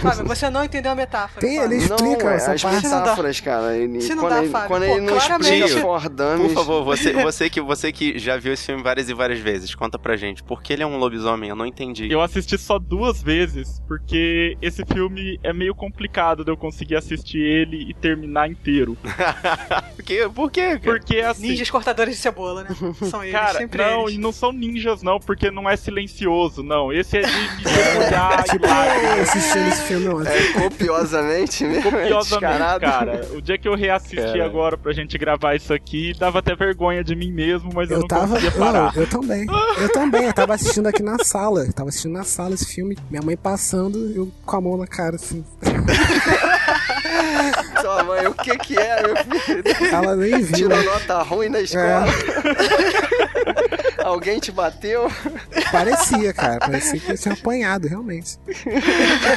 Fábio, você não entendeu a metáfora. Tem, ele explica não, essa as parte. metáforas, cara. Ele, Se não quando dá, ele, Fábio, quando pô, ele não claramente- explica for dummies, Por favor, você, você, que, você que já viu esse filme várias e várias vezes, conta pra gente. Por que ele é um lobisomem? Eu não entendi. Eu assisti só duas vezes, porque esse filme é meio complicado de eu conseguir assistir ele e terminar inteiro. Por quê? Por quê, cara? Porque assim. Ninjas cortadores de cebola, né? São eles, Cara, sempre não, eles. e não são ninjas, não, porque não é silencioso, não. Esse é de me mergulhar Tipo, e lá. Assistindo esse filme ontem. é copiosamente mesmo, é Copiosamente, descarado. cara. O dia que eu reassisti Cara. agora pra gente gravar isso aqui, dava até vergonha de mim mesmo, mas eu, Eu não tava. conseguia Não, parar. eu também. Eu também. Eu tava assistindo aqui na sala. Eu tava assistindo na sala esse filme. Minha mãe passando, eu com a mão na cara, assim. Sua mãe, o que que é, meu filho? Ela nem viu. Tirou nota ruim na escola? Alguém te bateu? Parecia, cara. Parecia que eu tinha apanhado, realmente.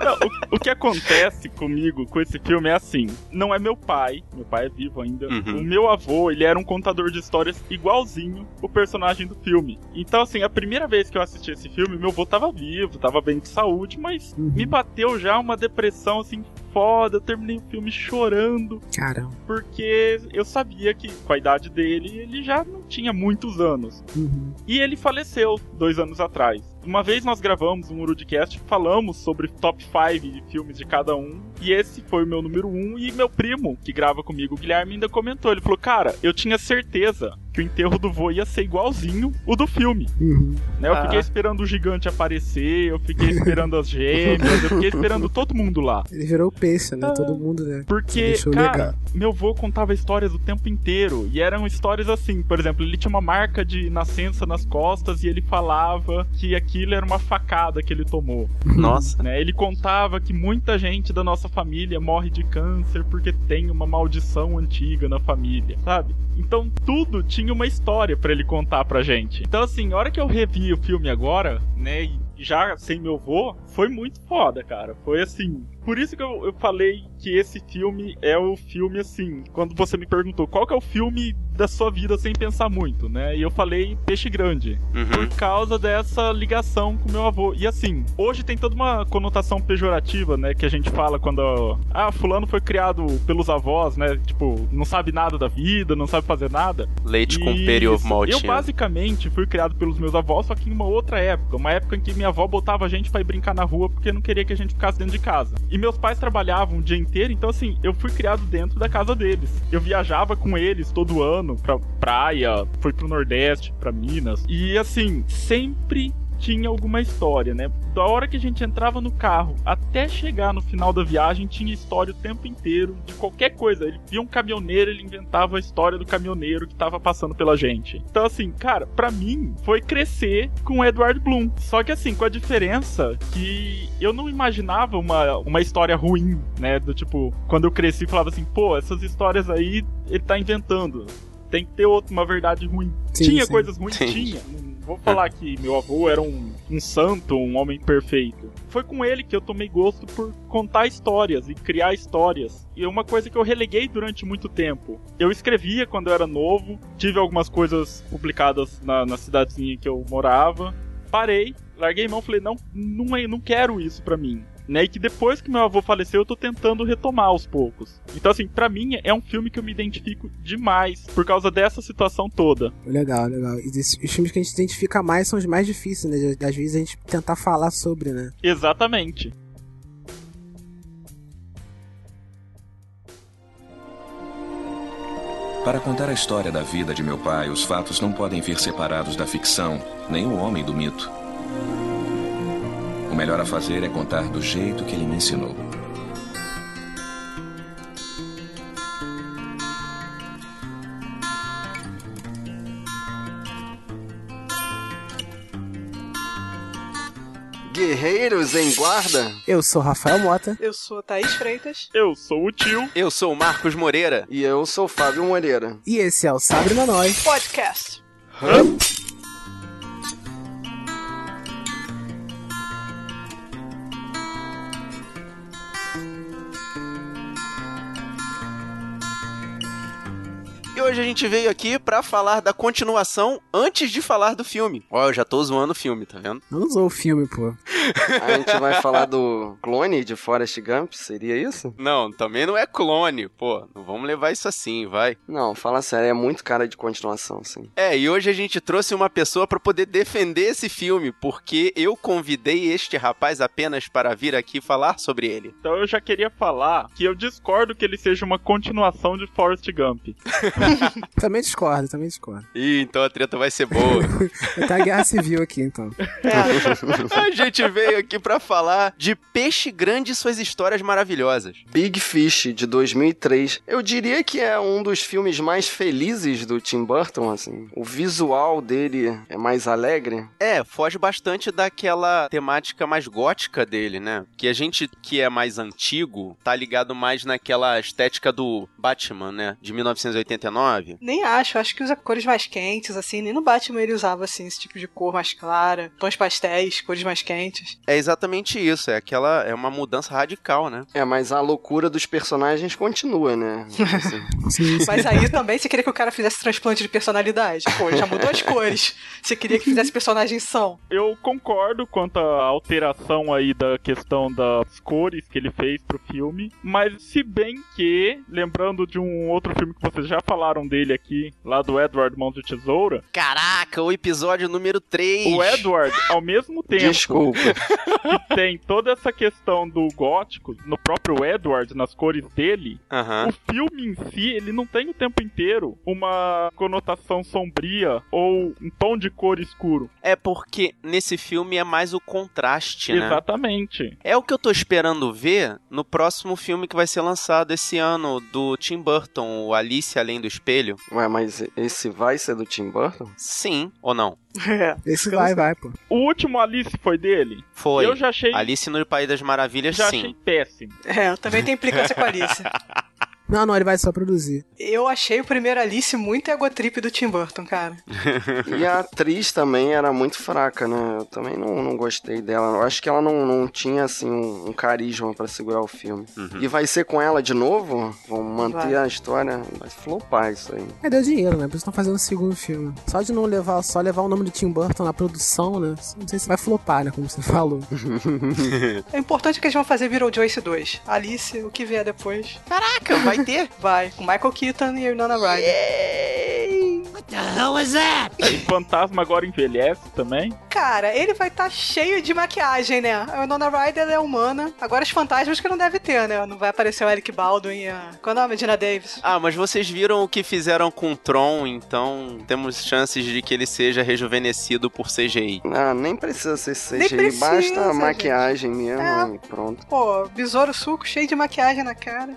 Não, o, o que acontece comigo com esse filme é assim: não é meu pai, meu pai é vivo ainda. Uhum. O meu avô, ele era um contador de histórias igualzinho o personagem do filme. Então, assim, a primeira vez que eu assisti esse filme, meu avô tava vivo, tava bem de saúde, mas Uhum. me bateu já uma depressão assim foda. Eu terminei o filme chorando, Caramba. porque eu sabia que com a idade dele, ele já não tinha muitos anos. Uhum. E ele faleceu dois anos atrás. Uma vez nós gravamos um Urudcast, falamos sobre top 5 de filmes de cada um, e esse foi o meu número 1, um, e meu primo, que grava comigo, o Guilherme, ainda comentou. Ele falou, cara, eu tinha certeza que o enterro do vô ia ser igualzinho o do filme. Uhum. Né? Eu Ah. fiquei esperando o gigante aparecer, eu fiquei esperando as gêmeas, eu fiquei esperando todo mundo lá. Ele virou peixe, né? Todo mundo, né? Porque, cara, legal. meu avô contava histórias o tempo inteiro. E eram histórias assim, por exemplo, ele tinha uma marca de nascença nas costas e ele falava que aquilo era uma facada que ele tomou. Nossa. Né? Ele contava que muita gente da nossa família morre de câncer porque tem uma maldição antiga na família, sabe? Então tudo tinha uma história pra ele contar pra gente. Então assim, a hora que eu revi o filme agora, né, já sem meu avô, foi muito foda, cara. Foi assim. Por isso que eu, eu falei que esse filme é o filme assim. Quando você me perguntou qual que é o filme da sua vida sem pensar muito, né? E eu falei Peixe Grande Uhum. por causa dessa ligação com meu avô. E assim, hoje tem toda uma conotação pejorativa, né? Que a gente fala quando. Ah, fulano foi criado pelos avós, né? Tipo, não sabe nada da vida, não sabe fazer nada. Leite com peri ovo Isso. maltinho. Eu basicamente fui criado pelos meus avós, só que em uma outra época. Uma época em que minha avó botava a gente pra ir brincar na rua porque não queria que a gente ficasse dentro de casa. E meus pais trabalhavam o dia inteiro, então assim, eu fui criado dentro da casa deles. Eu viajava com eles todo ano pra praia, fui pro Nordeste, pra Minas. E assim, sempre tinha alguma história, né? Da hora que a gente entrava no carro até chegar no final da viagem, tinha história o tempo inteiro de qualquer coisa. Ele via um caminhoneiro, ele inventava a história do caminhoneiro que tava passando pela gente. Então, assim, cara, pra mim foi crescer com o Edward Bloom. Só que, assim, com a diferença que eu não imaginava uma, uma história ruim, né? Do tipo, quando eu cresci, falava assim, pô, essas histórias aí ele tá inventando. Tem que ter outra, uma verdade ruim. Sim, tinha sim. coisas ruins? Sim. Tinha. Vou falar que meu avô era um, um santo, um homem perfeito. Foi com ele que eu tomei gosto por contar histórias e criar histórias. E é uma coisa que eu releguei durante muito tempo. Eu escrevia quando eu era novo, tive algumas coisas publicadas na, na cidadezinha que eu morava. Parei, larguei mão, falei, não, não, é- não quero isso pra mim. Né, e que depois que meu avô faleceu, eu tô tentando retomar aos poucos. Então, assim, pra mim é um filme que eu me identifico demais por causa dessa situação toda. Legal, legal. E os filmes que a gente identifica mais são os mais difíceis, né? Às vezes a gente tentar falar sobre, né? Exatamente. Para contar a história da vida de meu pai, os fatos não podem vir separados da ficção, nem o homem do mito. O melhor a fazer é contar do jeito que ele me ensinou. Guerreiros em guarda? Eu sou Rafael Mota. Eu sou Thaís Freitas. Eu sou o tio. Eu sou o Marcos Moreira. E eu sou o Fábio Moreira. E esse é o Sabre na Nós. Podcast. E hoje a gente veio aqui pra falar da continuação antes de falar do filme. Ó, eu já tô zoando o filme, tá vendo? Não usou o filme, pô. A gente vai falar do clone de Forrest Gump, seria isso? Não, também não é clone, pô. Não vamos levar isso assim, vai. Não, fala sério, é muito cara de continuação, sim. É, e hoje a gente trouxe uma pessoa pra poder defender esse filme, porque eu convidei este rapaz apenas para vir aqui falar sobre ele. Então eu já queria falar que eu discordo que ele seja uma continuação de Forrest Gump. Também discordo, também discordo. Ih, então a treta vai ser boa. Ter a guerra civil aqui, então. a gente veio aqui pra falar de Peixe Grande e suas histórias maravilhosas. Big Fish, de 2003. Eu diria que é um dos filmes mais felizes do Tim Burton, assim. O visual dele é mais alegre. É, foge bastante daquela temática mais gótica dele, né? Que a gente que é mais antigo tá ligado mais naquela estética do Batman, né? De 1989. Nem acho, acho que usa cores mais quentes, assim. Nem no Batman ele usava, assim, esse tipo de cor mais clara, tons pastéis, cores mais quentes. É exatamente isso, é aquela. É uma mudança radical, né? É, mas a loucura dos personagens continua, né? Assim. Sim, sim. Mas aí também você queria que o cara fizesse transplante de personalidade. Pô, já mudou as cores. Você queria que fizesse personagem são. Eu concordo quanto à alteração aí da questão das cores que ele fez pro filme, mas se bem que, lembrando de um outro filme que vocês já falaram dele aqui, lá do Edward Mãos de Tesoura, Caraca, o episódio número 3. o Edward, ao mesmo tempo Desculpa. que tem toda essa questão do gótico, no próprio Edward, nas cores dele, o filme em si, ele não tem o tempo inteiro uma conotação sombria ou um tom de cor escuro. É porque nesse filme é mais o contraste, né? Exatamente. É o que eu tô esperando ver no próximo filme que vai ser lançado esse ano do Tim Burton, o Alice Além do Espelho. Ué, mas esse vai ser do Tim Burton? Sim ou não? É. Esse vai, vai, pô. O último Alice foi dele? Foi. Eu já achei, Alice no País das Maravilhas, já sim. achei péssimo. É, também tem implicância com a Alice. Não, não, ele vai só produzir. Eu achei o primeiro Alice muito egotrip do Tim Burton, cara. E a atriz também era muito fraca, né? Eu também não, não gostei dela. Eu acho que ela não, não tinha, assim, um, um carisma pra segurar o filme. E vai ser com ela de novo? Vão manter Vai. a história? Vai flopar isso aí. É, deu dinheiro, né? Por isso estão fazendo o segundo filme. Só de não levar, só levar o nome do Tim Burton na produção, né? Não sei se vai flopar, né? Como você falou. É importante que eles vão fazer Beetlejuice 2. Alice, o que vier depois, Caraca, vai ter? vai. Com Michael Keaton e Winona Ryder. E Fantasma agora envelhece também. Cara, ele vai estar cheio de maquiagem, né? A Winona Ryder é humana. Agora os fantasmas que não deve ter, né? Não vai aparecer o Eric Baldwin e a... Qual é o nome? Dina Davis. Ah, mas vocês viram o que fizeram com o Tron, então temos chances de que ele seja rejuvenescido por CGI. Ah, nem precisa ser CGI, Nem precisa, basta a gente. maquiagem mesmo É. e pronto. Pô, besouro suco cheio de maquiagem na cara.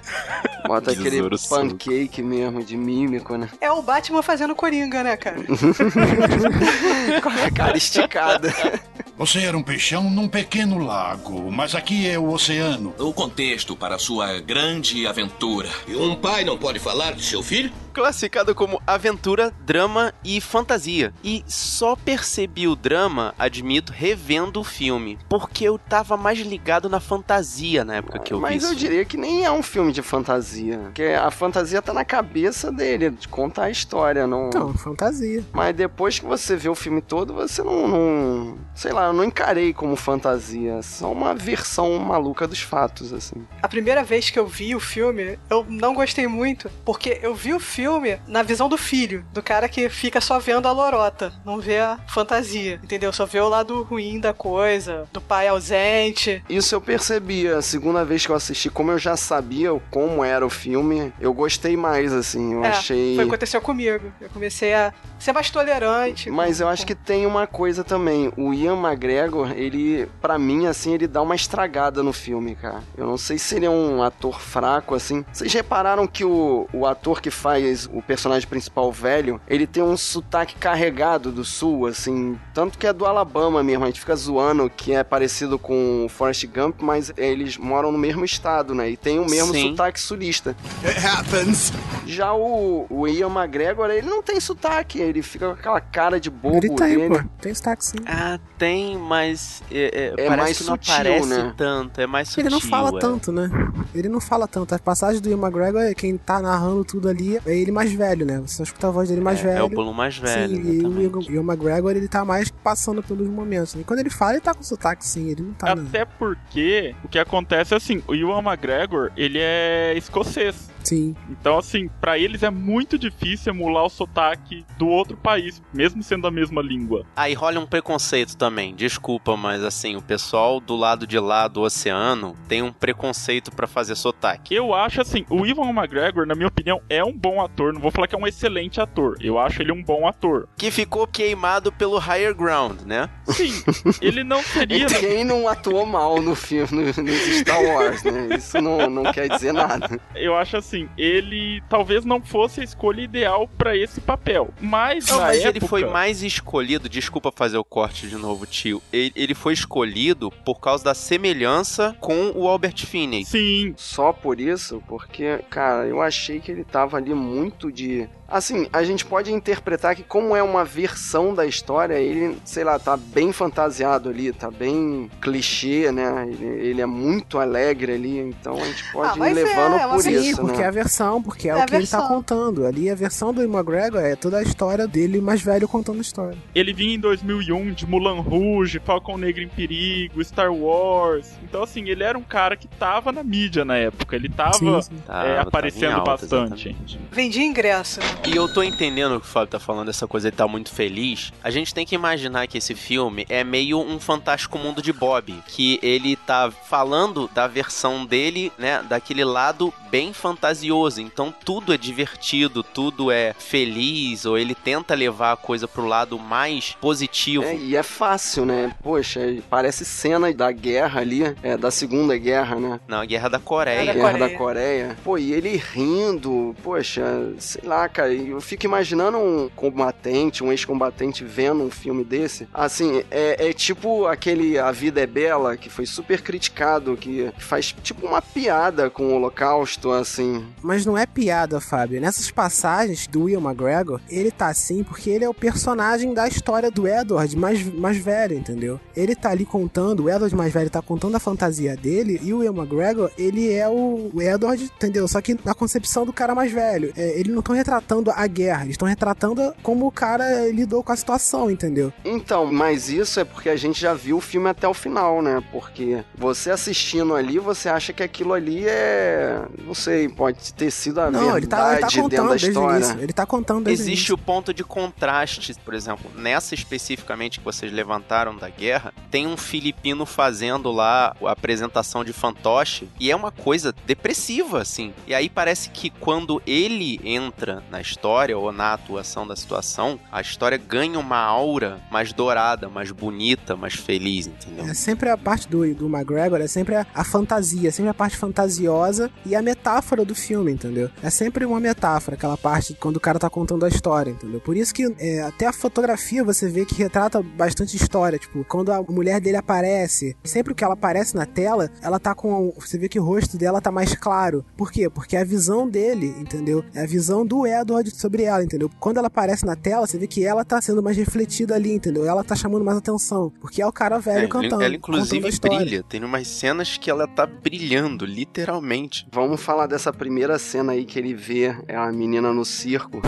Bota aquele suco. pancake mesmo, de mímico, né? É o Batman fazendo Coringa, né, cara? Com a cara esticada. Você era um peixão num pequeno lago, mas aqui é o oceano. O contexto para sua grande aventura. E um pai não pode falar de seu filho? Classificado como aventura, drama e fantasia. E só percebi o drama, admito, revendo o filme. Porque eu tava mais ligado na fantasia na época que eu vi Mas eu isso. diria que nem é um filme de fantasia. Porque a fantasia tá na cabeça dele, de contar a história, não. Então, fantasia. Mas depois que você vê o filme todo, você não, não- Sei lá, eu não encarei como fantasia. Só uma versão maluca dos fatos, assim. A primeira vez que eu vi o filme, eu não gostei muito, porque eu vi o filme na visão do filho, do cara que fica só vendo a lorota, não vê a fantasia, entendeu? Só vê o lado ruim da coisa, do pai ausente. Isso eu percebi. A segunda vez que eu assisti, como eu já sabia como era o filme, eu gostei mais, assim. Eu é, achei. foi o que aconteceu comigo. Eu comecei a ser mais tolerante. Mas eu acho que tem uma coisa também. O Ian McGregor, ele, pra mim, assim, ele dá uma estragada no filme, cara. Eu não sei se ele é um ator fraco, assim. Vocês repararam que o, o ator que faz o personagem principal velho, ele tem um sotaque carregado do sul, assim. Tanto que é do Alabama mesmo. A gente fica zoando que é parecido com o Forrest Gump, mas eles moram no mesmo estado, né? E tem o mesmo Sim. sotaque sulista. It happens. Já o, o Ian McGregor, ele não tem sotaque. Ele fica com aquela cara de bobo Ele tem, dele. pô. Tem sotaque sim. Ah, tem, mas é, é, É parece mais que não sutil, aparece né? tanto, é mais sutil. Ele não fala é. tanto, né? Ele não fala tanto. A passagem do Ian McGregor é quem tá narrando tudo ali é ele mais velho, né? Você só escuta a voz dele mais é, velho. É o Balloon mais velho. Sim, e o Ian- Ian McGregor, ele tá mais passando pelos momentos. né? E quando ele fala, ele tá com sotaque, sim. Ele não tá? Até porque o que acontece é assim, o Ewan McGregor, ele é escocês. Sim. Então, assim, pra eles é muito difícil emular o sotaque do outro país, mesmo sendo a mesma língua. Aí rola um preconceito também. Desculpa, mas assim, o pessoal do lado de lá do oceano tem um preconceito pra fazer sotaque. Eu acho assim, o Ewan McGregor, na minha opinião, é um bom ator. Não vou falar que é um excelente ator. Eu acho ele um bom ator. Que ficou queimado pelo higher ground, né? Sim, ele não seria. E quem não atuou mal no filme, no, nos Star Wars, né? Isso não, não quer dizer nada. Eu acho assim, ele talvez não fosse a escolha ideal pra esse papel. Mas Não, na mas época, ele foi mais escolhido, desculpa fazer o corte de novo, tio. Ele, ele foi escolhido por causa da semelhança com o Albert Finney. Sim, Só por isso, porque, cara, eu achei que ele tava ali muito de. Assim, a gente pode interpretar que, como é uma versão da história, ele, sei lá, tá bem fantasiado ali, tá bem clichê, né? Ele, ele é muito alegre ali, então a gente pode Ah, ir é, levando é por Sim, isso, porque né? é a versão, porque é, É o que ele tá versão. contando. Ali a versão do McGregor é toda a história dele mais velho contando a história. ele vinha em 2001 de Mulan Rouge, Falcão Negro em Perigo, Star Wars. Então, assim, ele era um cara que tava na mídia na época. Ele tava Sim, sim. É, tava aparecendo em alta, bastante. exatamente. Vendi ingresso. E eu tô entendendo o que o Fábio tá falando, essa coisa de tá muito feliz. A gente tem que imaginar que esse filme é meio um fantástico mundo de Bob. Que ele tá falando da versão dele, né? Daquele lado bem fantasioso. Então tudo é divertido, tudo é feliz, ou ele tenta levar a coisa pro lado mais positivo. É, e é fácil, né? Poxa, parece cena da guerra ali, é, da Segunda Guerra, né? Na Guerra da Coreia. Da Guerra Coreia. da Coreia. Pô, e ele rindo, poxa, sei lá, cara, eu fico imaginando um combatente, um ex-combatente vendo um filme desse. Assim, é, é tipo aquele A Vida é Bela, que foi super criticado, que faz tipo uma piada com o Holocausto, assim. Mas não é piada, Fábio. Nessas passagens do Will McGregor, ele tá assim porque ele é o personagem da história do Edward mais, mais velho, entendeu? Ele tá ali contando, o Edward mais velho tá contando a fantasia dele, e o Will McGregor, ele é o, Edward, entendeu? Só que na concepção do cara mais velho. É, eles não estão retratando a guerra, eles estão retratando como o cara lidou com a situação, entendeu? Então, mas isso é porque a gente já viu o filme até o final, né? Porque você assistindo ali, você acha que aquilo ali é. Não sei, pode ter sido a Não, verdade ele tá, ele tá dentro contando da desde o história. início. Ele tá contando desde Existe início. o ponto de contraste, por exemplo, nessa especificamente que vocês levantaram da guerra, tem um filipino fazendo lá a apresentação de fantoche e é uma coisa depressiva, assim. E aí parece que quando ele entra na história ou na atuação da situação, a história ganha uma aura mais dourada, mais bonita, mais feliz, entendeu? É sempre a parte do, do McGregor, é sempre a, a fantasia, sempre a parte fantasiosa e a metáfora do filme, entendeu? É sempre uma metáfora, aquela parte quando o cara tá contando a história, entendeu? Por isso que é, até a fotografia você vê que retrata bastante história, tipo, quando a mulher dele aparece, sempre que ela aparece na tela, ela tá com. Você vê que o rosto dela tá mais claro. Por quê? Porque é a visão dele, entendeu? É a visão do Edward sobre ela, entendeu? Quando ela aparece na tela, você vê que ela tá sendo mais refletida ali, entendeu? Ela tá chamando mais atenção. Porque é o cara velho É, cantando. ela contando a inclusive história. brilha. Tem umas cenas que ela tá brilhando, literalmente. Vamos falar dessa primeira cena aí que ele vê é a menina no circo.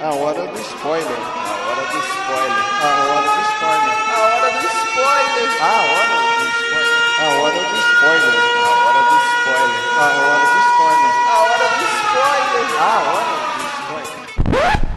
A hora do spoiler. A hora do spoiler. A hora do spoiler. A hora do spoiler. A hora do spoiler. A hora do spoiler. A hora do spoiler. A hora do spoiler.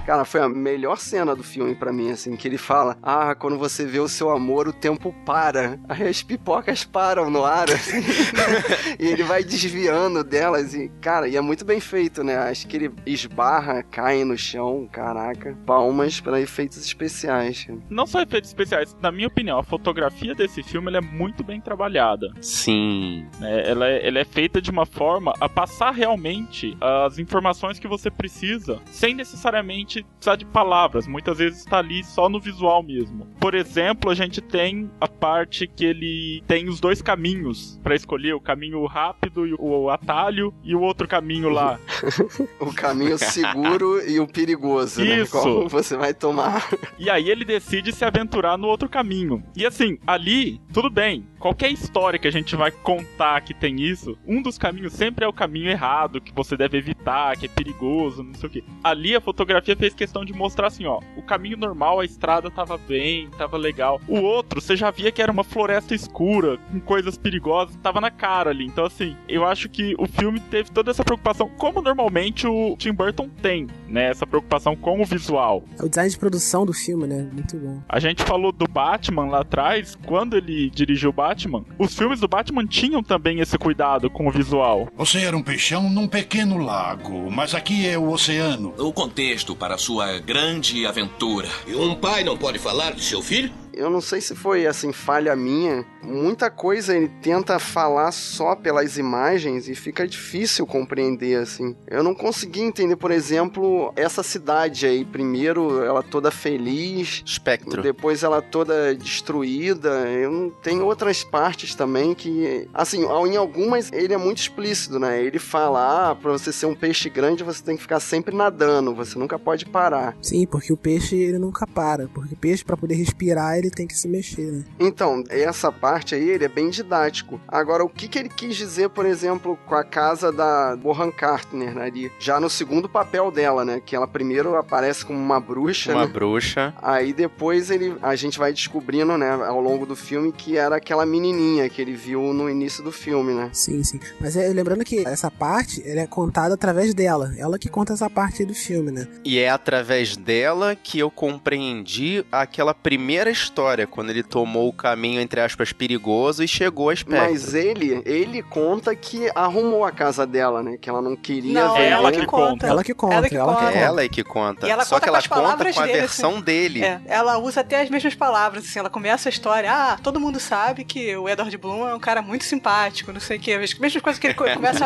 Cara, foi a melhor cena do filme pra mim, assim, que ele fala: Ah, quando você vê o seu amor, o tempo para. Aí as pipocas param no ar, assim. e ele vai desviando delas e, cara, e é muito bem feito, né? Acho que ele esbarra, cai no chão, caraca. Palmas para efeitos especiais. Não só efeitos especiais, na minha opinião, a fotografia desse filme ela é muito bem trabalhada. Sim. né? Ela, é, ela é feita de uma forma a passar realmente as informações que você precisa, sem necessariamente necessariamente precisar de palavras, muitas vezes está ali só no visual mesmo. Por exemplo, a gente tem a parte que ele tem os dois caminhos para escolher, o caminho rápido e o atalho e o outro caminho lá. o caminho seguro e o perigoso, né? Isso. Qual você vai tomar. E aí ele decide se aventurar no outro caminho. E assim, ali, tudo bem. Qualquer história que a gente vai contar que tem isso, um dos caminhos sempre é o caminho errado, que você deve evitar, que é perigoso, não sei o que. Ali a fotografia fez questão de mostrar assim, ó, o caminho normal, a estrada tava bem, tava legal. O outro, você já via que era uma floresta escura, com coisas perigosas, tava na cara ali. Então assim, eu acho que o filme teve toda essa preocupação, como normalmente o Tim Burton tem, né, essa preocupação com o visual. É o design de produção do filme, né? Muito bom. A gente falou do Batman lá atrás, quando ele dirigiu o Batman, os filmes do Batman tinham também esse cuidado com o visual. Você era um peixão num pequeno lago, mas aqui é o oceano. O contexto para sua grande aventura. E um pai não pode falar de seu filho? Eu não sei se foi assim falha minha. Muita coisa ele tenta falar só pelas imagens e fica difícil compreender assim. Eu não consegui entender, por exemplo, essa cidade aí. Primeiro ela toda feliz, espectro. Depois ela toda destruída. Eu não tem outras partes também que assim, em algumas ele é muito explícito, né? Ele fala: "Ah, para você ser um peixe grande, você tem que ficar sempre nadando, você nunca pode parar". Sim, porque o peixe ele nunca para, porque o peixe para poder respirar ele tem que se mexer, né? Então, essa parte aí, ele é bem didático. Agora, o que, que ele quis dizer, por exemplo, com a casa da Bohan Cartner ali? Já no segundo papel dela, né? Que ela primeiro aparece como uma bruxa. Uma né? bruxa. Aí depois ele, a gente vai descobrindo, né, ao longo do filme, que era aquela menininha que ele viu no início do filme, né? Sim, sim. Mas é, lembrando que essa parte, ela é contada através dela. Ela que conta essa parte do filme, né? E é através dela que eu compreendi aquela primeira história, quando ele tomou o caminho, entre aspas, perigoso e chegou a Spectre. Mas ele, ele conta que arrumou a casa dela, né? Que ela não queria Não, ver. ela que conta. Ela que conta, Ela que ela conta. conta. Ela é que conta. E ela Só conta que com ela as conta com a dele, versão assim. dele. É, ela usa até as mesmas palavras, assim, ela começa a história, ah, todo mundo sabe que o Edward Bloom é um cara muito simpático, não sei o que, as mesmas coisas que ele co- começa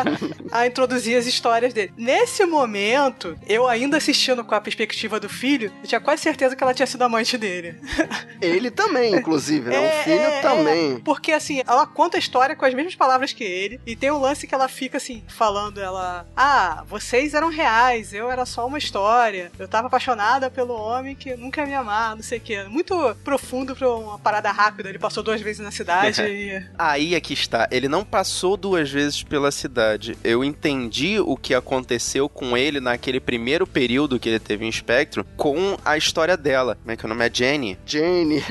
a, a introduzir as histórias dele. Nesse momento, eu ainda assistindo com a perspectiva do filho, eu tinha quase certeza que ela tinha sido amante dele. Ele também, inclusive, né? o filho é, também. é. porque assim, ela conta a história com as mesmas palavras que ele, e tem um lance que ela fica assim, falando, ela, ah, vocês eram reais, eu era só uma história, eu tava apaixonada pelo homem que nunca ia me amar, não sei o que. Muito profundo pra uma parada rápida, ele passou duas vezes na cidade e... Aí é que está. Ele não passou duas vezes pela cidade. Eu entendi o que aconteceu com ele naquele primeiro período que ele teve em Espectro com a história dela. Como é que o nome é Jenny? Jane.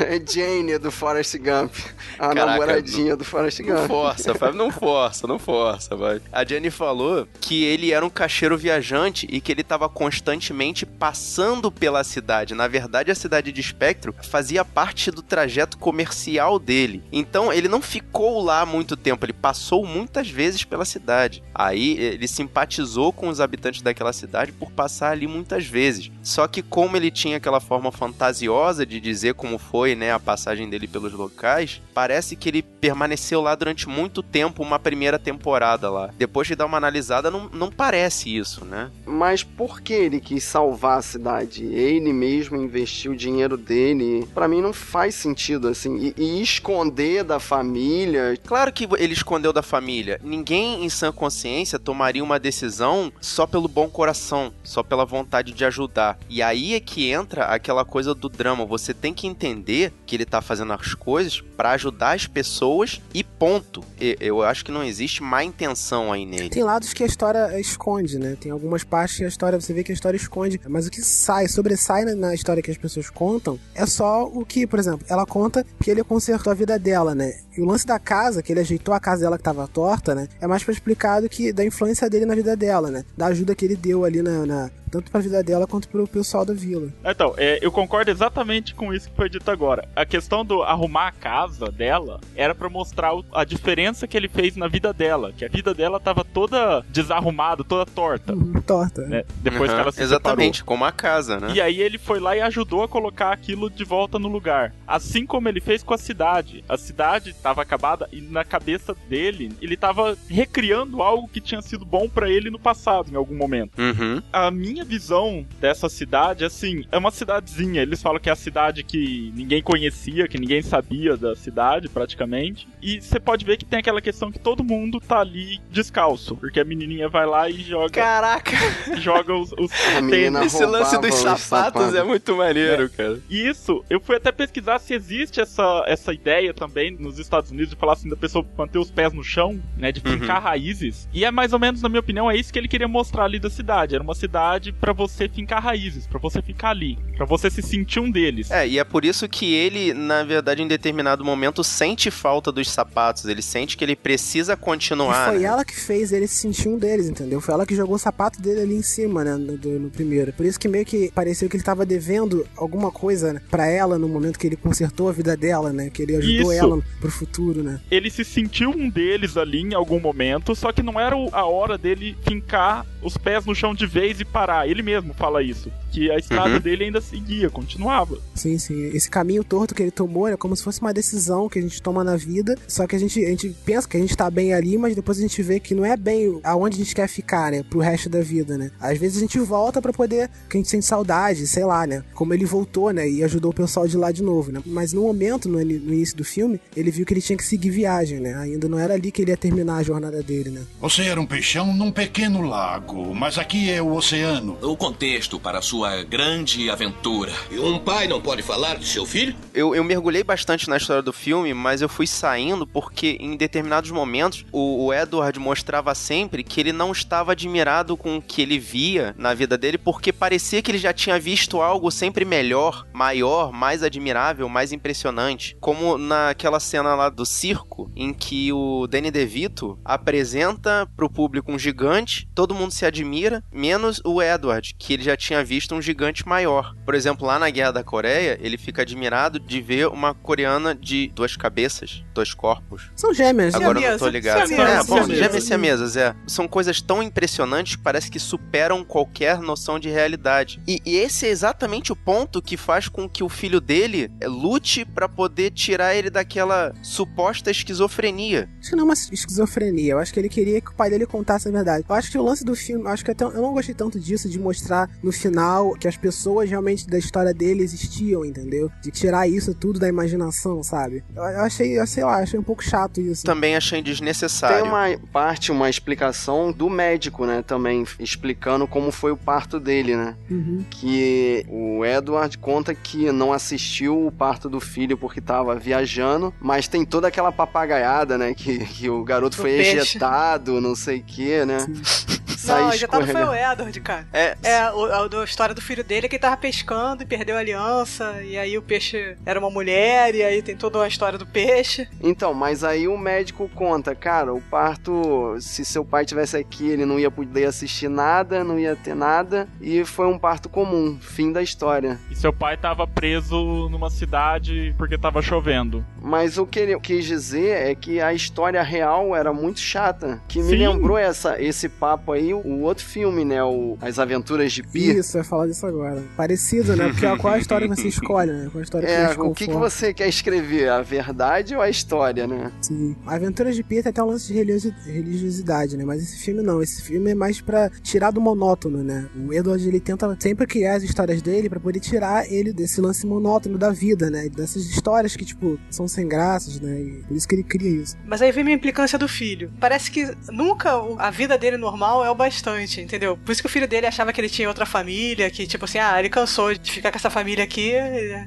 É Jane do Forrest Gump. A Caraca, namoradinha do Forrest Não Gump. força, Fábio, não força, não força, vai. A Jenny falou que ele era um caixeiro viajante e que ele estava constantemente passando pela cidade. Na verdade, a cidade de Espectro fazia parte do trajeto comercial dele. Então, ele não ficou lá muito tempo, ele passou muitas vezes pela cidade. Aí, ele simpatizou com os habitantes daquela cidade por passar ali muitas vezes. Só que como ele tinha aquela forma fantasiosa de dizer como foi, né, a passagem dele pelos locais, parece que ele permaneceu lá durante muito tempo, uma primeira temporada lá. Depois de dar uma analisada, não, não parece isso, né? Mas por que ele quis salvar a cidade? Ele mesmo investiu o dinheiro dele. Pra mim não faz sentido, assim. E, e esconder da família. Claro que ele escondeu da família. Ninguém em sã consciência tomaria uma decisão só pelo bom coração, só pela vontade de ajudar. E aí é que entra aquela coisa do drama. Você tem que entender que ele tá fazendo as coisas pra ajudar as pessoas e ponto. E- Eu acho que não existe má intenção aí nele. Tem lados que a história esconde, né? Tem algumas partes que a história, você vê que a história esconde. Mas o que sai, sobressai na, na história que as pessoas contam, é só o que, por exemplo, ela conta que ele consertou a vida dela, né? E o lance da casa, que ele ajeitou a casa dela que tava torta, né? É mais pra explicar do que da influência dele na vida dela, né? Da ajuda que ele deu ali na. na- tanto pra vida dela quanto pro pessoal da vila. Então, é, eu concordo exatamente exatamente com isso que foi dito agora. A questão do arrumar a casa dela era para mostrar a diferença que ele fez na vida dela, que a vida dela tava toda desarrumada, toda torta. Uhum, torta. Né? Depois Uhum, que ela se Exatamente, separou. como a casa, né? E aí ele foi lá e ajudou a colocar aquilo de volta no lugar. Assim como ele fez com a cidade. A cidade estava acabada e na cabeça dele, ele estava recriando algo que tinha sido bom para ele no passado, em algum momento. Uhum. A minha visão dessa cidade, assim, é uma cidadezinha. Eles falam que é a cidade que ninguém conhecia, que ninguém sabia da cidade, praticamente. E você pode ver que tem aquela questão que todo mundo tá ali descalço. Porque a menininha vai lá e joga, Caraca, joga os, os tênis. Esse lance dos roubava os sapatos é muito maneiro, cara. E isso, eu fui até pesquisar se existe essa, essa ideia também nos Estados Unidos de falar assim da pessoa manter os pés no chão, né, de fincar raízes. E é mais ou menos, na minha opinião, é isso que ele queria mostrar ali da cidade. Era uma cidade pra você fincar raízes, pra você ficar ali, pra você se sentir um deles. É, e é por isso que ele, na verdade, em determinado momento, sente falta dos sapatos. Ele sente que ele precisa E continuar. foi né? ela que fez ele se sentir um deles, entendeu? Foi ela que jogou o sapato dele ali em cima, né? No, do- no primeiro. Por isso que meio que pareceu que ele tava devendo alguma coisa né, pra ela no momento que ele consertou a vida dela, né? Que ele ajudou Isso. ela pro futuro, né? Ele se sentiu um deles ali em algum momento, só que não era a hora dele fincar os pés no chão de vez e parar. Ele mesmo fala isso. Que a estrada Uhum. dele ainda seguia, continuava. Sim, sim. Esse caminho torto que ele tomou é como se fosse uma decisão que a gente toma na vida. Só que a gente, a gente pensa que a gente tá bem ali, mas depois a gente vê que não é bem aonde a gente quer ficar, né? Pro resto da vida, né? Às vezes a gente volta pra poder. que a gente sente saudade, sei lá, né? Como ele voltou, né? E ajudou o pessoal de lá de novo, né? Mas no momento, no, no início do filme, ele viu que ele tinha que seguir viagem, né? Ainda não era ali que ele ia terminar a jornada dele, né? Você era um peixão num pequeno lago, mas aqui é o oceano. O contexto para sua grande aventura. E um pai não pode falar de seu filho? Eu, eu mergulhei bastante na história do filme, mas eu fui saindo porque em determinados momentos o, o Edward mostrava sempre que ele não estava admirado com o que ele via na vida dele, porque parecia que ele já tinha visto algo sempre melhor, maior, mais admirável, mais impressionante. Como naquela cena lá do circo, em que o Danny DeVito apresenta pro público um gigante, todo mundo se admira, menos o Edward, que ele já tinha visto um gigante maior. Por exemplo, lá na Guerra da Coreia, ele fica admirado de ver uma coreana de duas cabeças, dois corpos. São gêmeas, né? Agora eu não tô ligado. siamesa, É, bom, gêmeas siamesas, é. São coisas tão impressionantes que parece que superam qualquer noção de realidade. E, e esse é exatamente o ponto que faz com que o filho dele é, lute pra poder tirar ele daquela suposta esquizofrenia. Acho que não é uma esquizofrenia. Eu acho que ele queria que o pai dele contasse a verdade. Eu acho que o lance do filme, eu acho que até eu não gostei tanto disso, de mostrar no final que as pessoas realmente da história dele existiam, entendeu? De tirar isso tudo da imaginação, sabe? Eu, eu achei, eu sei lá, achei um pouco chato isso. Também achei Tem desnecessário. uma parte, uma explicação do médico, né? Também explicando como foi o parto dele, né? Uhum. Que o Edward conta que não assistiu o parto do filho porque tava viajando, mas tem toda aquela papagaiada, né? Que, que o garoto Do foi peixe. ejetado, não sei o que, né? Não, já tava foi o Edward, cara. É, É, o, a, a história do filho dele que ele tava pescando e perdeu a aliança, e aí o peixe era uma mulher, e aí tem toda uma história do peixe. Então, mas aí o médico conta, cara, o parto, se seu pai tivesse aqui, ele não ia poder assistir nada, não ia ter nada, e foi um parto comum, fim da história. E seu pai tava preso numa cidade porque tava chovendo. Mas o que ele quis dizer é que a história real era muito chata, que me Sim. lembrou essa, esse papo aí, o outro filme, né, o As Aventuras de Pi. Isso, eu ia falar disso agora. Parecido, né? Porque qual a história que você escolhe, né? Qual a história que É, mais o que, que você quer escrever, a verdade ou a história, né? Sim. A Aventura de Peter tem um lance de religiosi- religiosidade, né? Mas esse filme não. Esse filme é mais pra tirar do monótono, né? O Edward, ele tenta sempre criar as histórias dele pra poder tirar ele desse lance monótono da vida, né? Dessas histórias que, tipo, são sem graças, né? E por isso que ele cria isso. Mas aí vem minha implicância do filho. Parece que nunca a vida dele normal é o bastante, entendeu? Por isso que o filho dele achava que ele tinha outra família, que tipo assim, ah, ele cansou de ficar com essa família aqui,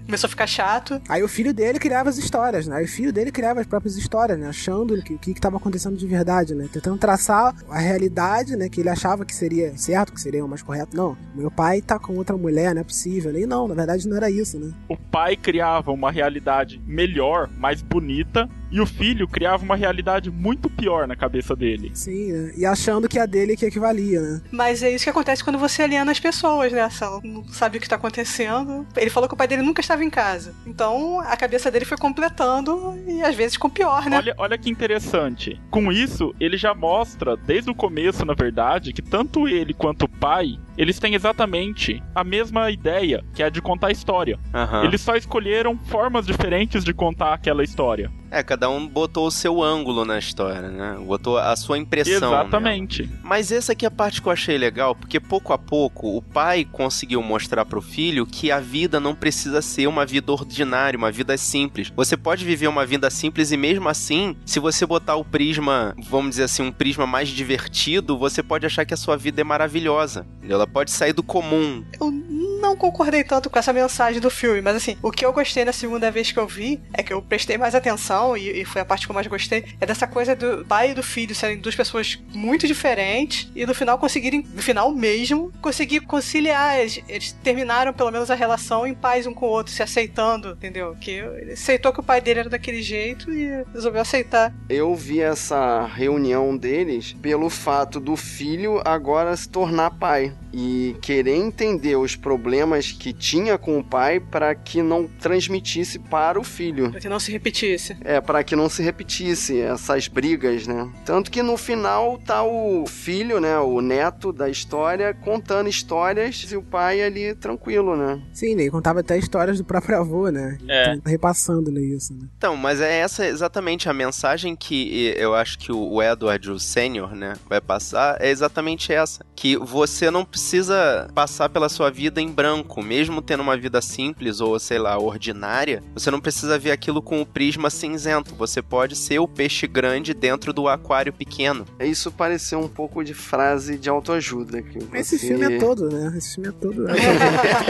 começou a ficar chato. Aí o filho dele criava as histórias, né? Aí o filho dele criava as próprias histórias, né? Achando que o que estava acontecendo de verdade, né? Tentando traçar a realidade, né? Que ele achava que seria certo, que seria o mais correto. Não, meu pai tá com outra mulher, não é possível. E não, na verdade não era isso, né? O pai criava uma realidade melhor, mais bonita, E o filho criava uma realidade muito pior na cabeça dele. Sim, né? E achando que a dele que equivalia, né? Mas é isso que acontece quando você aliena as pessoas, né? Você não sabe o que tá acontecendo. Ele falou que o pai dele nunca estava em casa. Então a cabeça dele foi completando e às vezes com pior, né? Olha, olha que interessante. Com isso, ele já mostra, desde o começo, na verdade, que tanto ele quanto o pai eles têm exatamente a mesma ideia, que é de contar a história. Aham. Eles só escolheram formas diferentes de contar aquela história. É, cada um botou o seu ângulo na história, né? Botou a sua impressão. Exatamente. nela. Mas essa aqui é a parte que eu achei legal, porque pouco a pouco o pai conseguiu mostrar pro filho que a vida não precisa ser uma vida ordinária, uma vida simples. Você pode viver uma vida simples e mesmo assim, se você botar o prisma, vamos dizer assim, um prisma mais divertido, você pode achar que a sua vida é maravilhosa. Ela pode sair do comum. Eu não concordei tanto com essa mensagem do filme, mas assim, o que eu gostei na segunda vez que eu vi é que eu prestei mais atenção e, e foi a parte que eu mais gostei, é dessa coisa do pai e do filho serem duas pessoas muito diferentes e no final conseguirem, no final mesmo, conseguir conciliar. Eles, eles terminaram pelo menos a relação em paz um com o outro, se aceitando, entendeu? Que ele aceitou que o pai dele era daquele jeito e resolveu aceitar. Eu vi essa reunião deles pelo fato do filho agora se tornar pai e querer entender os problemas que tinha com o pai para que não transmitisse para o filho. Pra que não se repetisse. É, para que não se repetisse essas brigas, né? Tanto que no final tá o filho, né, o neto da história contando histórias e o pai ali tranquilo, né? Sim, né? E contava até histórias do próprio avô, né? É. Então, repassando né, isso, né? Então, mas é essa exatamente a mensagem que eu acho que o Edward, o sênior, né, vai passar, é exatamente essa. Que você não precisa passar pela sua vida em branco, mesmo tendo uma vida simples ou, sei lá, ordinária, você não precisa ver aquilo com o prisma cinzento. Você pode ser o peixe grande dentro do aquário pequeno. Isso pareceu um pouco de frase de autoajuda. Que Esse você- filme é todo, né? Esse filme é todo. É,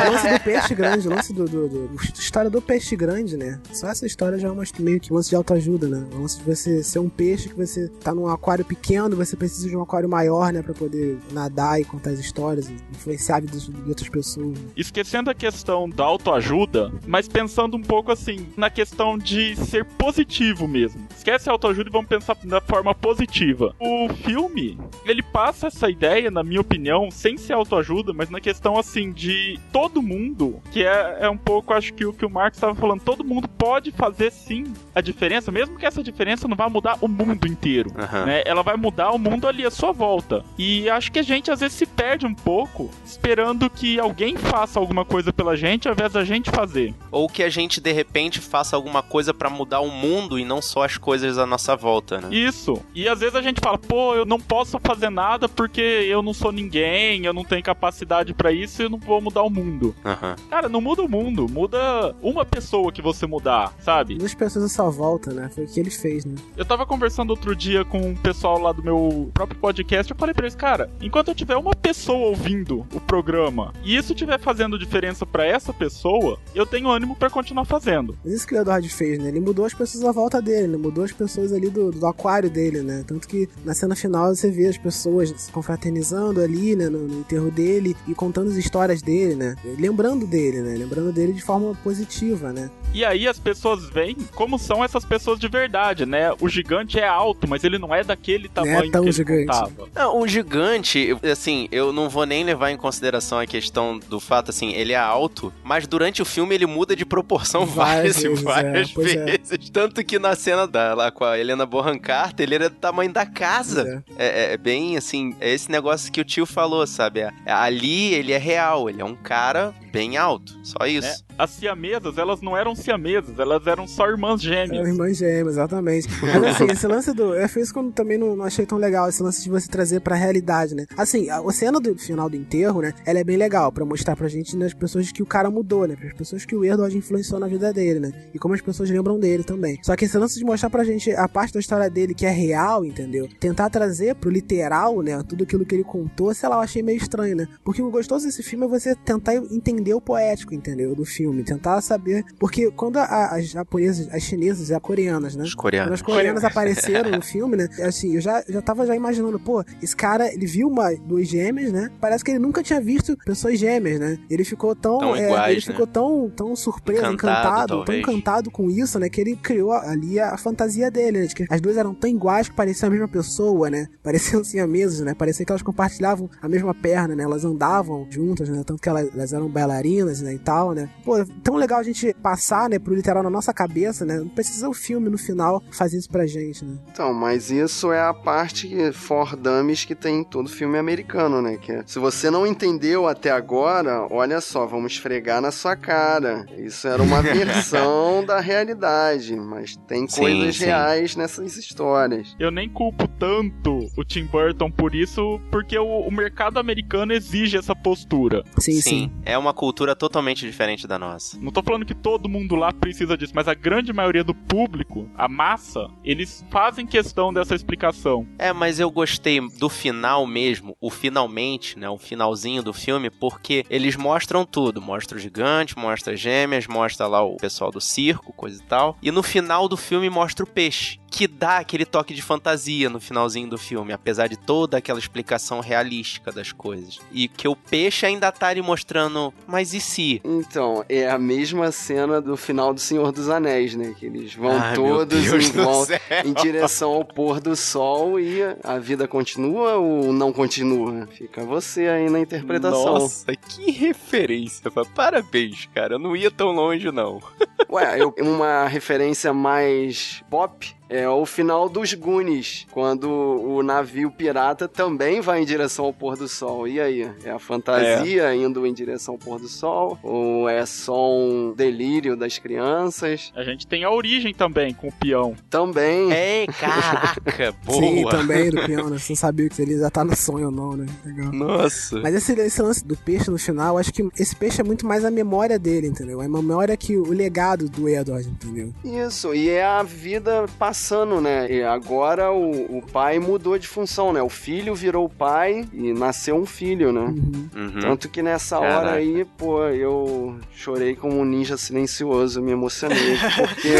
o lance do peixe grande, o lance do, do, do- a história do peixe grande, né? Só essa história já é uma, meio que um lance de autoajuda, né? O lance de você ser um peixe que você tá num aquário pequeno, você precisa de um aquário maior, né? Pra poder nadar e contar as histórias, e influenciar a vida de outras pessoas. né? Esquecendo a questão da autoajuda, mas pensando um pouco assim, na questão de ser positivo mesmo. Esquece a autoajuda e vamos pensar da forma positiva. O filme, ele passa essa ideia, na minha opinião, sem ser autoajuda, mas na questão assim de todo mundo, que é, é um pouco, acho que o que o Marcos estava falando, todo mundo pode fazer sim a diferença, mesmo que essa diferença não vá mudar o mundo inteiro Aham. né? Ela vai mudar o mundo ali à sua volta. E acho que a gente às vezes se perde um pouco esperando que alguém faça alguma coisa pela gente ao invés da gente fazer. Ou que a gente, de repente, faça alguma coisa pra mudar o mundo e não só as coisas à nossa volta, né? Isso. E às vezes a gente fala, pô, eu não posso fazer nada porque eu não sou ninguém, eu não tenho capacidade pra isso e eu não vou mudar o mundo. Aham. Cara, não muda o mundo, muda uma pessoa que você mudar, sabe? Duas pessoas à sua volta, né? Foi o que ele fez, né? Eu tava conversando outro dia com o pessoal lá do meu próprio podcast. Eu falei pra eles, cara, enquanto eu tiver uma pessoa ouvindo o programa e isso estiver fazendo diferença pra essa pessoa, eu tenho ânimo pra continuar fazendo. Mas isso que o Edward fez, né? Ele mudou as pessoas à volta dele, ele mudou as pessoas ali do, do aquário dele, né? Tanto que na cena final você vê as pessoas se confraternizando ali, né? No, no enterro dele e contando as histórias dele, né? Lembrando dele, né? Lembrando dele de forma positiva, né? E aí as pessoas veem como são essas pessoas de verdade, né? O gigante é alto, mas ele não é daquele tamanho tão que ele gigante. contava. Não, o gigante, assim, eu não vou nem levar em consideração a questão do fato, assim, ele é alto, mas durante o filme ele muda de proporção Várias várias vezes, várias é, é. vezes. Tanto que na cena da, lá com a Helena Bonham Carter, ele era do tamanho da casa. É. É, é- é bem, assim, é esse negócio que o tio falou, sabe? É- ali ele é real, ele é um cara bem alto, só isso. As siamesas, elas não eram siamesas, elas eram só irmãs Eram gêmeas. irmãs gêmeas, exatamente. Mas assim, esse lance do. É foi isso que eu também não, não achei tão legal, esse lance de você trazer pra realidade, né? Assim, a, a cena do final do enterro, né? Ela é bem legal pra mostrar pra gente nas pessoas que o cara mudou, né? As pessoas que o Edward influenciou na vida dele, né? E como as pessoas lembram dele também. Só que esse lance de mostrar pra gente a parte da história dele que é real, entendeu? Tentar trazer pro literal, né? Tudo aquilo que ele contou, sei lá, eu achei meio estranho, né? Porque o gostoso desse filme é você tentar entender entender o poético, entendeu? Do filme, tentar saber. Porque quando a, as japonesas, as chinesas e as coreanas, né? Os coreanos. Quando as coreanas apareceram no filme, né? Assim, eu já, já tava já imaginando, pô, esse cara, ele viu uma, duas gêmeas, né? Parece que ele nunca tinha visto pessoas gêmeas, né? Ele ficou tão. Tão é, iguais, ele né? ficou tão, tão surpreso, Encantado, encantado, tão encantado com isso, né? Que ele criou ali a, a fantasia dele, né? De que as duas eram tão iguais que pareciam a mesma pessoa, né? Pareciam siameses, né? Parecia que elas compartilhavam a mesma perna, né? Elas andavam juntas, né? Tanto que elas, elas eram bailarinas, né? E tal, né? Pô, tão legal a gente passar, né? Pro literal na nossa cabeça, né? Não precisa o filme no final fazer isso pra gente, né? Então, mas isso é a parte for dummies que tem em todo filme americano, né? Que é, se você não entendeu até agora, olha só, vamos esfregar na sua cara. Isso era uma versão da realidade, mas tem Sim, coisas sim. reais nessas histórias. Eu nem culpo tanto o Tim Burton por isso, porque o, o mercado americano exige essa postura. Sim, sim. É uma cultura totalmente diferente da nossa. Não tô falando que todo mundo lá precisa disso, mas a grande maioria do público, a massa, eles fazem questão dessa explicação. É, mas eu gostei do final mesmo, o finalmente, né? O finalzinho do filme, porque eles mostram tudo. Mostra o gigante, mostra as gêmeas, mostra lá o pessoal do circo, coisa e tal. E no final do filme mostra o peixe. Que dá aquele toque de fantasia no finalzinho do filme, apesar de toda aquela explicação realística das coisas. E que o peixe ainda tá ali mostrando, mas e se? Então, é a mesma cena do final do Senhor dos Anéis, né? Que eles vão todos em volta em direção ao pôr do sol e a vida continua ou não continua? Fica você aí na interpretação. Nossa, que referência. Parabéns, cara. Eu não ia tão longe, não. Ué, eu- uma referência mais pop é o final dos Goonies, quando o navio pirata também vai em direção ao pôr do sol. E aí? É a fantasia indo em direção ao pôr do sol? Ou é só um delírio das crianças? A gente tem a origem também com o peão. Também. É, caraca, boa. Sim, também do peão, né? Você não sabia se ele já tá no sonho ou não, né? Legal. Nossa. Mas esse, esse lance do peixe no final, acho que esse peixe é muito mais a memória dele, entendeu? É uma memória que o legado do Edward, entendeu? Isso, e é a vida passando, né? E agora o, o pai mudou de função, né? O filho virou o pai e nasceu um filho, né? Uhum. Uhum. Tanto que nessa Caraca. hora aí, pô, eu chorei como um ninja silencioso, me emocionei, porque...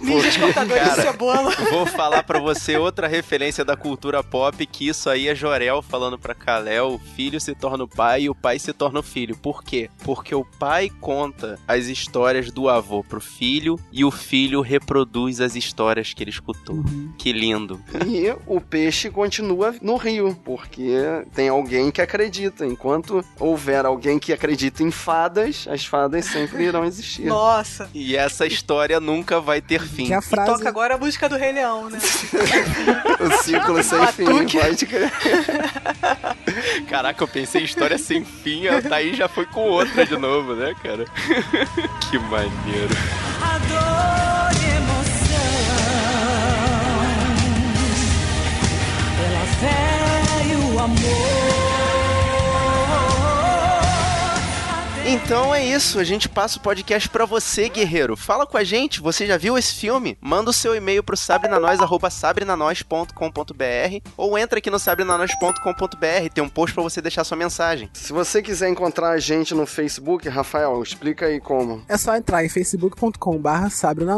Ninjas cortadores de cebola. Vou falar pra você outra referência da cultura pop, que isso aí é Jorel falando pra Kalel, o filho se torna o pai e o pai se torna o filho. Por quê? Porque o pai conta as histórias do avô pro filho e o filho reproduz as histórias que ele escutou. Uhum. Que lindo. E o peixe continua no rio, porque tem alguém que acredita. Enquanto houver alguém que acredita em fadas, as fadas sempre irão existir. Nossa. E essa história nunca vai ter fim. Que é a frase. Toca agora a música do Rei Leão, né? O ciclo sem fim, Batuque. pode crer. Caraca, eu pensei em história sem fim, a Thaís já foi com outra de novo, né, cara? que maneiro. A amor. Então é isso, a gente passa o podcast pra você, guerreiro. Fala com a gente, você já viu esse filme? Manda o seu e-mail pro sabrenanois@sabrenanois.com.br ou entra aqui no sabrenanois.com.br, tem um post pra você deixar sua mensagem. Se você quiser encontrar a gente no Facebook, Rafael, explica aí como. É só entrar em facebook.com/barra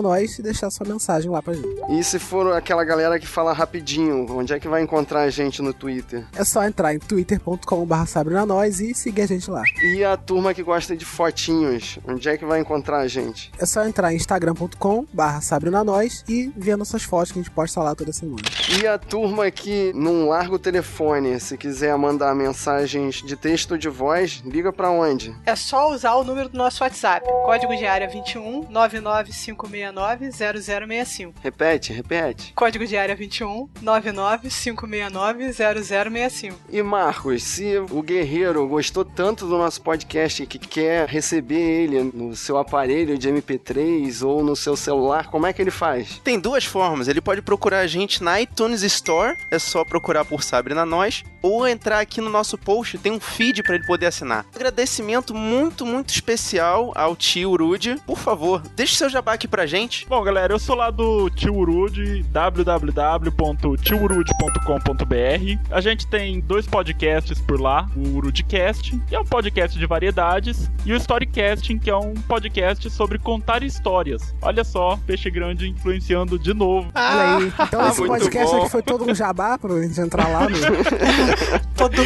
Nós e deixar sua mensagem lá pra gente. E se for aquela galera que fala rapidinho, onde é que vai encontrar a gente no Twitter? É só entrar em twitter.com/barra Nós e seguir a gente lá. E a turma que gosta de fotinhos, onde é que vai encontrar a gente? É só entrar em instagram.com/barra Nós e ver nossas fotos que a gente posta lá toda semana. E a turma que não larga o telefone, se quiser mandar mensagens de texto ou de voz, liga pra onde? É só usar o número do nosso WhatsApp. Código de área 21 99569 0065. Repete, repete. Código de área 21 99569 0065. E Marcos, se o guerreiro gostou tanto do nosso podcast que quer receber ele no seu aparelho de MP3 ou no seu celular, como é que ele faz? Tem duas formas. Ele pode procurar a gente na iTunes Store, é só procurar por Sabrina Nós, ou entrar aqui no nosso post, tem um feed para ele poder assinar. Agradecimento muito, muito especial ao tio Rude. Por favor, deixe seu jabá aqui pra gente. Bom, galera, eu sou lá do Tio Urude, www.tiourude.com.br. A gente tem dois podcasts por lá, o Urudecast, que é um podcast de variedades, e o Storycasting, que é um podcast sobre contar histórias. Olha só, Peixe Grande influenciando de novo. Olha aí. Então esse muito podcast bom. aqui foi todo um jabá pra gente entrar lá no. Todo...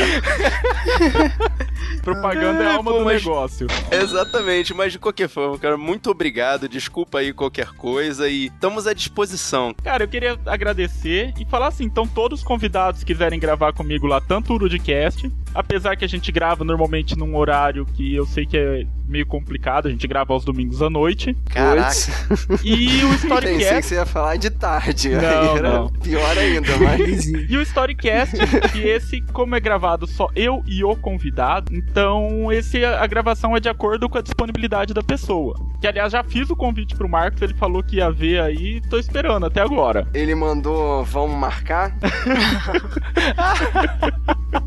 Propaganda é a alma pô, do mas- negócio. Exatamente, mas de qualquer forma, cara, muito obrigado. Desculpa aí qualquer coisa e estamos à disposição. Cara, eu queria agradecer e falar assim, então todos os convidados que quiserem gravar comigo lá, tanto o Urudcast, apesar que a gente grava normalmente num horário que eu sei que é meio complicado, a gente grava aos domingos à noite, Caraca. e o Pensei que Storycast... você ia falar de tarde. Não, era não. pior ainda, mas. E o Storycast, que esse, como é gravado só eu e o convidado, então esse a gravação é de acordo com a disponibilidade da pessoa. Que aliás já fiz o convite pro Marcos, ele falou que ia ver aí, tô esperando até agora. Ele mandou, vamos marcar?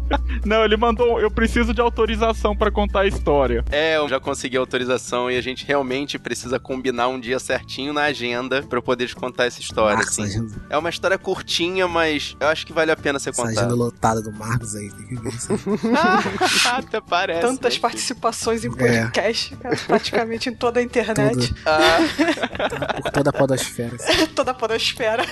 Não, ele mandou, eu preciso de autorização pra contar a história. É, eu já consegui autorização e a gente realmente precisa combinar um dia certinho na agenda pra eu poder te contar essa história, Marcos, assim. agenda, É uma história curtinha, mas eu acho que vale a pena ser essa contada. agenda lotada do Marcos aí. Tem que ver isso. Até parece. Tantas né? participações em É. podcast, cara, praticamente em toda a internet, Tudo. Ah, Tá por toda a podosfera. assim. toda a podosfera.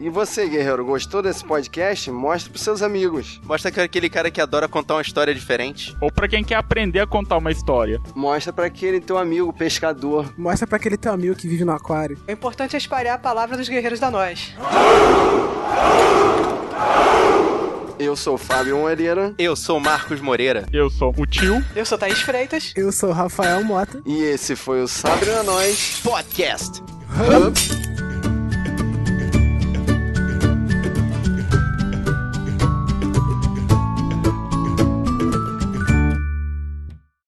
E você, guerreiro, gostou desse podcast? Mostre pros seus amigos. mostra que é aquele cara que adora contar uma história diferente. Ou pra quem quer aprender a contar uma história. Mostra pra aquele teu amigo pescador. Mostra pra aquele teu amigo que vive no aquário. O importante é espalhar a palavra dos guerreiros da nós. Eu sou o Fábio Moreira Eu sou o Marcos Moreira. Eu sou o tio. Eu sou Thaís Freitas. Eu sou o Rafael Mota. e esse foi o Sabre na Nós. Podcast. Hub.